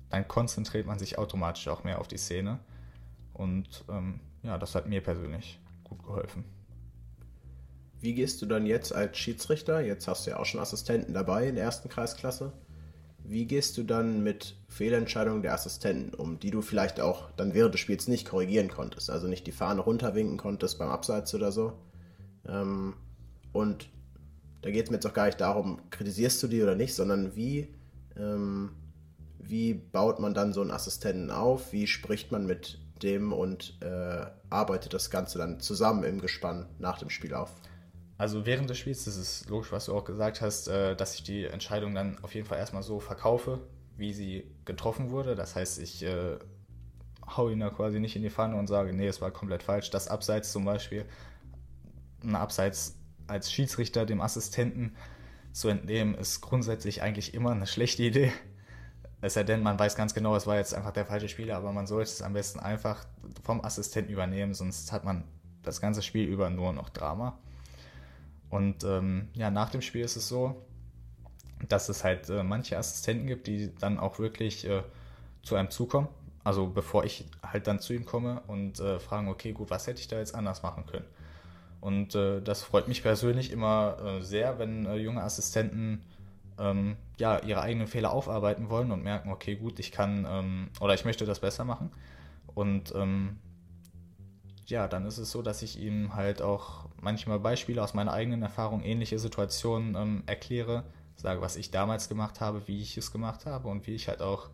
dann konzentriert man sich automatisch auch mehr auf die Szene. Und ähm, ja, das hat mir persönlich gut geholfen. Wie gehst du dann jetzt als Schiedsrichter? Jetzt hast du ja auch schon Assistenten dabei in der ersten Kreisklasse. Wie gehst du dann mit Fehlentscheidungen der Assistenten um, die du vielleicht auch dann während des Spiels nicht korrigieren konntest? Also nicht die Fahne runterwinken konntest beim Abseits oder so. Ähm, und da geht es mir jetzt auch gar nicht darum, kritisierst du die oder nicht, sondern wie ähm, wie baut man dann so einen Assistenten auf? Wie spricht man mit dem und äh, arbeitet das Ganze dann zusammen im Gespann nach dem Spiel auf? Also während des Spiels, das ist logisch, was du auch gesagt hast, äh, dass ich die Entscheidung dann auf jeden Fall erstmal so verkaufe, wie sie getroffen wurde. Das heißt, ich äh, hau ihn da quasi nicht in die Pfanne und sage, nee, es war komplett falsch. Das Abseits zum Beispiel, ein Abseits als Schiedsrichter dem Assistenten zu entnehmen, ist grundsätzlich eigentlich immer eine schlechte Idee. Es sei denn, man weiß ganz genau, es war jetzt einfach der falsche Spieler, aber man sollte es am besten einfach vom Assistenten übernehmen, sonst hat man das ganze Spiel über nur noch Drama. Und ähm, ja, nach dem Spiel ist es so, dass es halt äh, manche Assistenten gibt, die dann auch wirklich äh, zu einem zukommen. Also bevor ich halt dann zu ihm komme und äh, fragen, okay, gut, was hätte ich da jetzt anders machen können? Und äh, das freut mich persönlich immer äh, sehr, wenn äh, junge Assistenten ähm, ja, ihre eigenen Fehler aufarbeiten wollen und merken, okay, gut, ich kann ähm, oder ich möchte das besser machen. Und ähm, ja, dann ist es so, dass ich ihm halt auch manchmal Beispiele aus meiner eigenen Erfahrung, ähnliche Situationen ähm, erkläre, sage, was ich damals gemacht habe, wie ich es gemacht habe und wie ich halt auch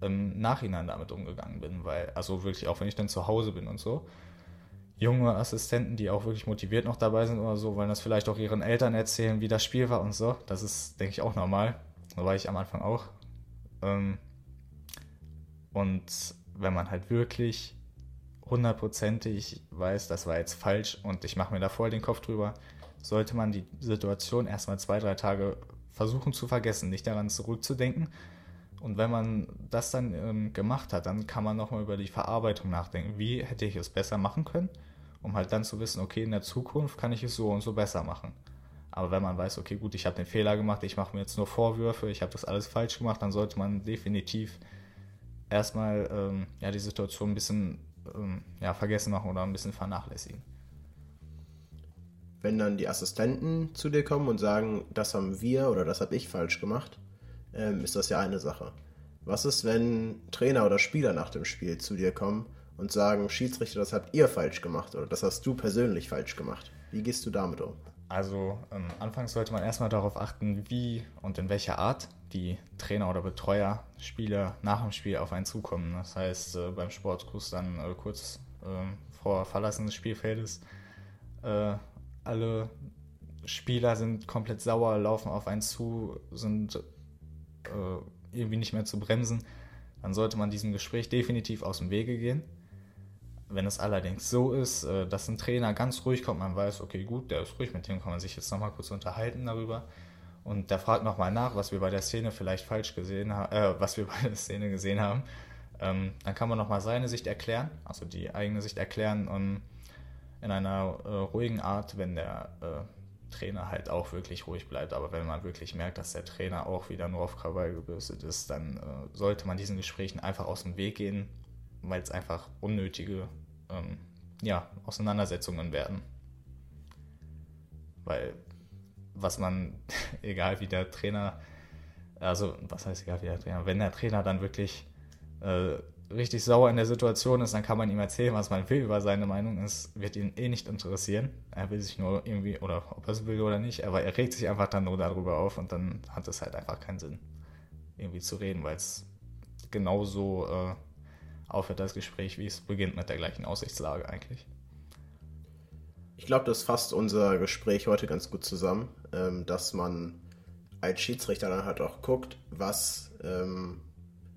im Nachhinein damit umgegangen bin, weil, also wirklich auch wenn ich dann zu Hause bin und so, junge Assistenten, die auch wirklich motiviert noch dabei sind oder so, wollen das vielleicht auch ihren Eltern erzählen, wie das Spiel war und so. Das ist, denke ich, auch normal. Da war ich am Anfang auch. Ähm, und wenn man halt wirklich hundertprozentig weiß, das war jetzt falsch und ich mache mir da voll den Kopf drüber, sollte man die Situation erstmal zwei, drei Tage versuchen zu vergessen, nicht daran zurückzudenken. Und wenn man das dann ähm, gemacht hat, dann kann man nochmal über die Verarbeitung nachdenken. Wie hätte ich es besser machen können? Um halt dann zu wissen, okay, in der Zukunft kann ich es so und so besser machen. Aber wenn man weiß, okay, gut, ich habe den Fehler gemacht, ich mache mir jetzt nur Vorwürfe, ich habe das alles falsch gemacht, dann sollte man definitiv erstmal ähm, ja, die Situation ein bisschen ähm, ja, vergessen machen oder ein bisschen vernachlässigen. Wenn dann die Assistenten zu dir kommen und sagen, das haben wir oder das habe ich falsch gemacht, ähm, ist das ja eine Sache. Was ist, wenn Trainer oder Spieler nach dem Spiel zu dir kommen und sagen, Schiedsrichter, das habt ihr falsch gemacht oder das hast du persönlich falsch gemacht. Wie gehst du damit um? Also ähm, anfangs sollte man erstmal darauf achten, wie und in welcher Art die Trainer oder Betreuer, Spieler nach dem Spiel auf einen zukommen. Das heißt, äh, beim Sportkurs dann äh, kurz äh, vor Verlassen des Spielfeldes äh, alle Spieler sind komplett sauer, laufen auf einen zu, sind äh, irgendwie nicht mehr zu bremsen. Dann sollte man diesem Gespräch definitiv aus dem Wege gehen wenn es allerdings so ist, äh, dass ein Trainer ganz ruhig kommt, man weiß, okay, gut, der ist ruhig, mit dem kann man sich jetzt nochmal kurz unterhalten darüber. Und der fragt nochmal nach, was wir bei der Szene vielleicht falsch gesehen haben, äh, was wir bei der Szene gesehen haben. Ähm, dann kann man nochmal seine Sicht erklären, also die eigene Sicht erklären und in einer äh, ruhigen Art, wenn der äh, Trainer halt auch wirklich ruhig bleibt. Aber wenn man wirklich merkt, dass der Trainer auch wieder nur auf Krawall gebürstet ist, dann äh, sollte man diesen Gesprächen einfach aus dem Weg gehen, weil es einfach unnötige ähm, ja, Auseinandersetzungen werden. Weil was man, egal wie der Trainer, also was heißt egal wie der Trainer, wenn der Trainer dann wirklich äh, richtig sauer in der Situation ist, dann kann man ihm erzählen, was man will über seine Meinung. Es wird ihn eh nicht interessieren. Er will sich nur irgendwie, oder ob er es will oder nicht, aber er regt sich einfach dann nur darüber auf und dann hat es halt einfach keinen Sinn, irgendwie zu reden, weil es genauso äh, aufhört das Gespräch, wie es beginnt mit der gleichen Aussichtslage eigentlich. Ich glaube, das fasst unser Gespräch heute ganz gut zusammen, ähm, dass man als Schiedsrichter dann halt auch guckt, was, ähm,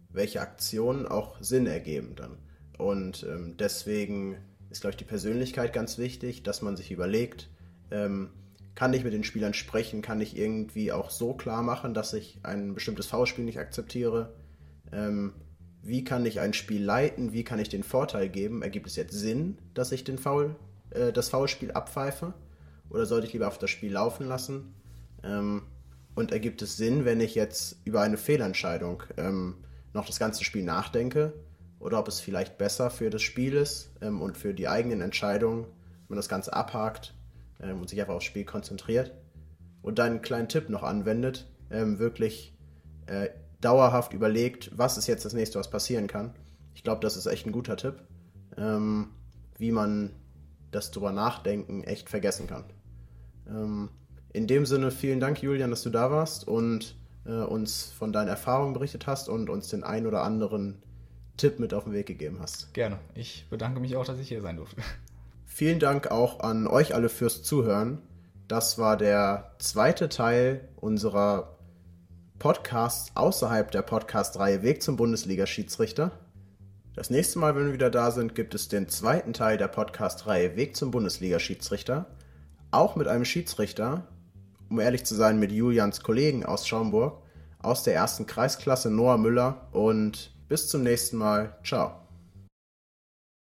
welche Aktionen auch Sinn ergeben dann. Und ähm, deswegen ist, glaube ich, die Persönlichkeit ganz wichtig, dass man sich überlegt, ähm, kann ich mit den Spielern sprechen, kann ich irgendwie auch so klar machen, dass ich ein bestimmtes Foulspiel nicht akzeptiere. Ähm, wie kann ich ein Spiel leiten, wie kann ich den Vorteil geben? Ergibt es jetzt Sinn, dass ich den Foul, äh, das Foulspiel abpfeife? Oder sollte ich lieber auf das Spiel laufen lassen? Ähm, und ergibt es Sinn, wenn ich jetzt über eine Fehlentscheidung ähm, noch das ganze Spiel nachdenke? Oder ob es vielleicht besser für das Spiel ist ähm, und für die eigenen Entscheidungen, wenn man das Ganze abhakt ähm, und sich einfach aufs Spiel konzentriert? Und dann einen kleinen Tipp noch anwendet, ähm, wirklich äh, dauerhaft überlegt, was ist jetzt das nächste, was passieren kann. Ich glaube, das ist echt ein guter Tipp, ähm, wie man das drüber nachdenken echt vergessen kann. Ähm, in dem Sinne, vielen Dank, Julian, dass du da warst und äh, uns von deinen Erfahrungen berichtet hast und uns den ein oder anderen Tipp mit auf den Weg gegeben hast. Gerne. Ich bedanke mich auch, dass ich hier sein durfte. Vielen Dank auch an euch alle fürs Zuhören. Das war der zweite Teil unserer Podcasts außerhalb der Podcast-Reihe Weg zum Bundesliga-Schiedsrichter. Das nächste Mal, wenn wir wieder da sind, gibt es den zweiten Teil der Podcast-Reihe Weg zum Bundesliga-Schiedsrichter. Auch mit einem Schiedsrichter, um ehrlich zu sein, mit Julians Kollegen aus Schaumburg, aus der ersten Kreisklasse Noah Müller. Und bis zum nächsten Mal. Ciao.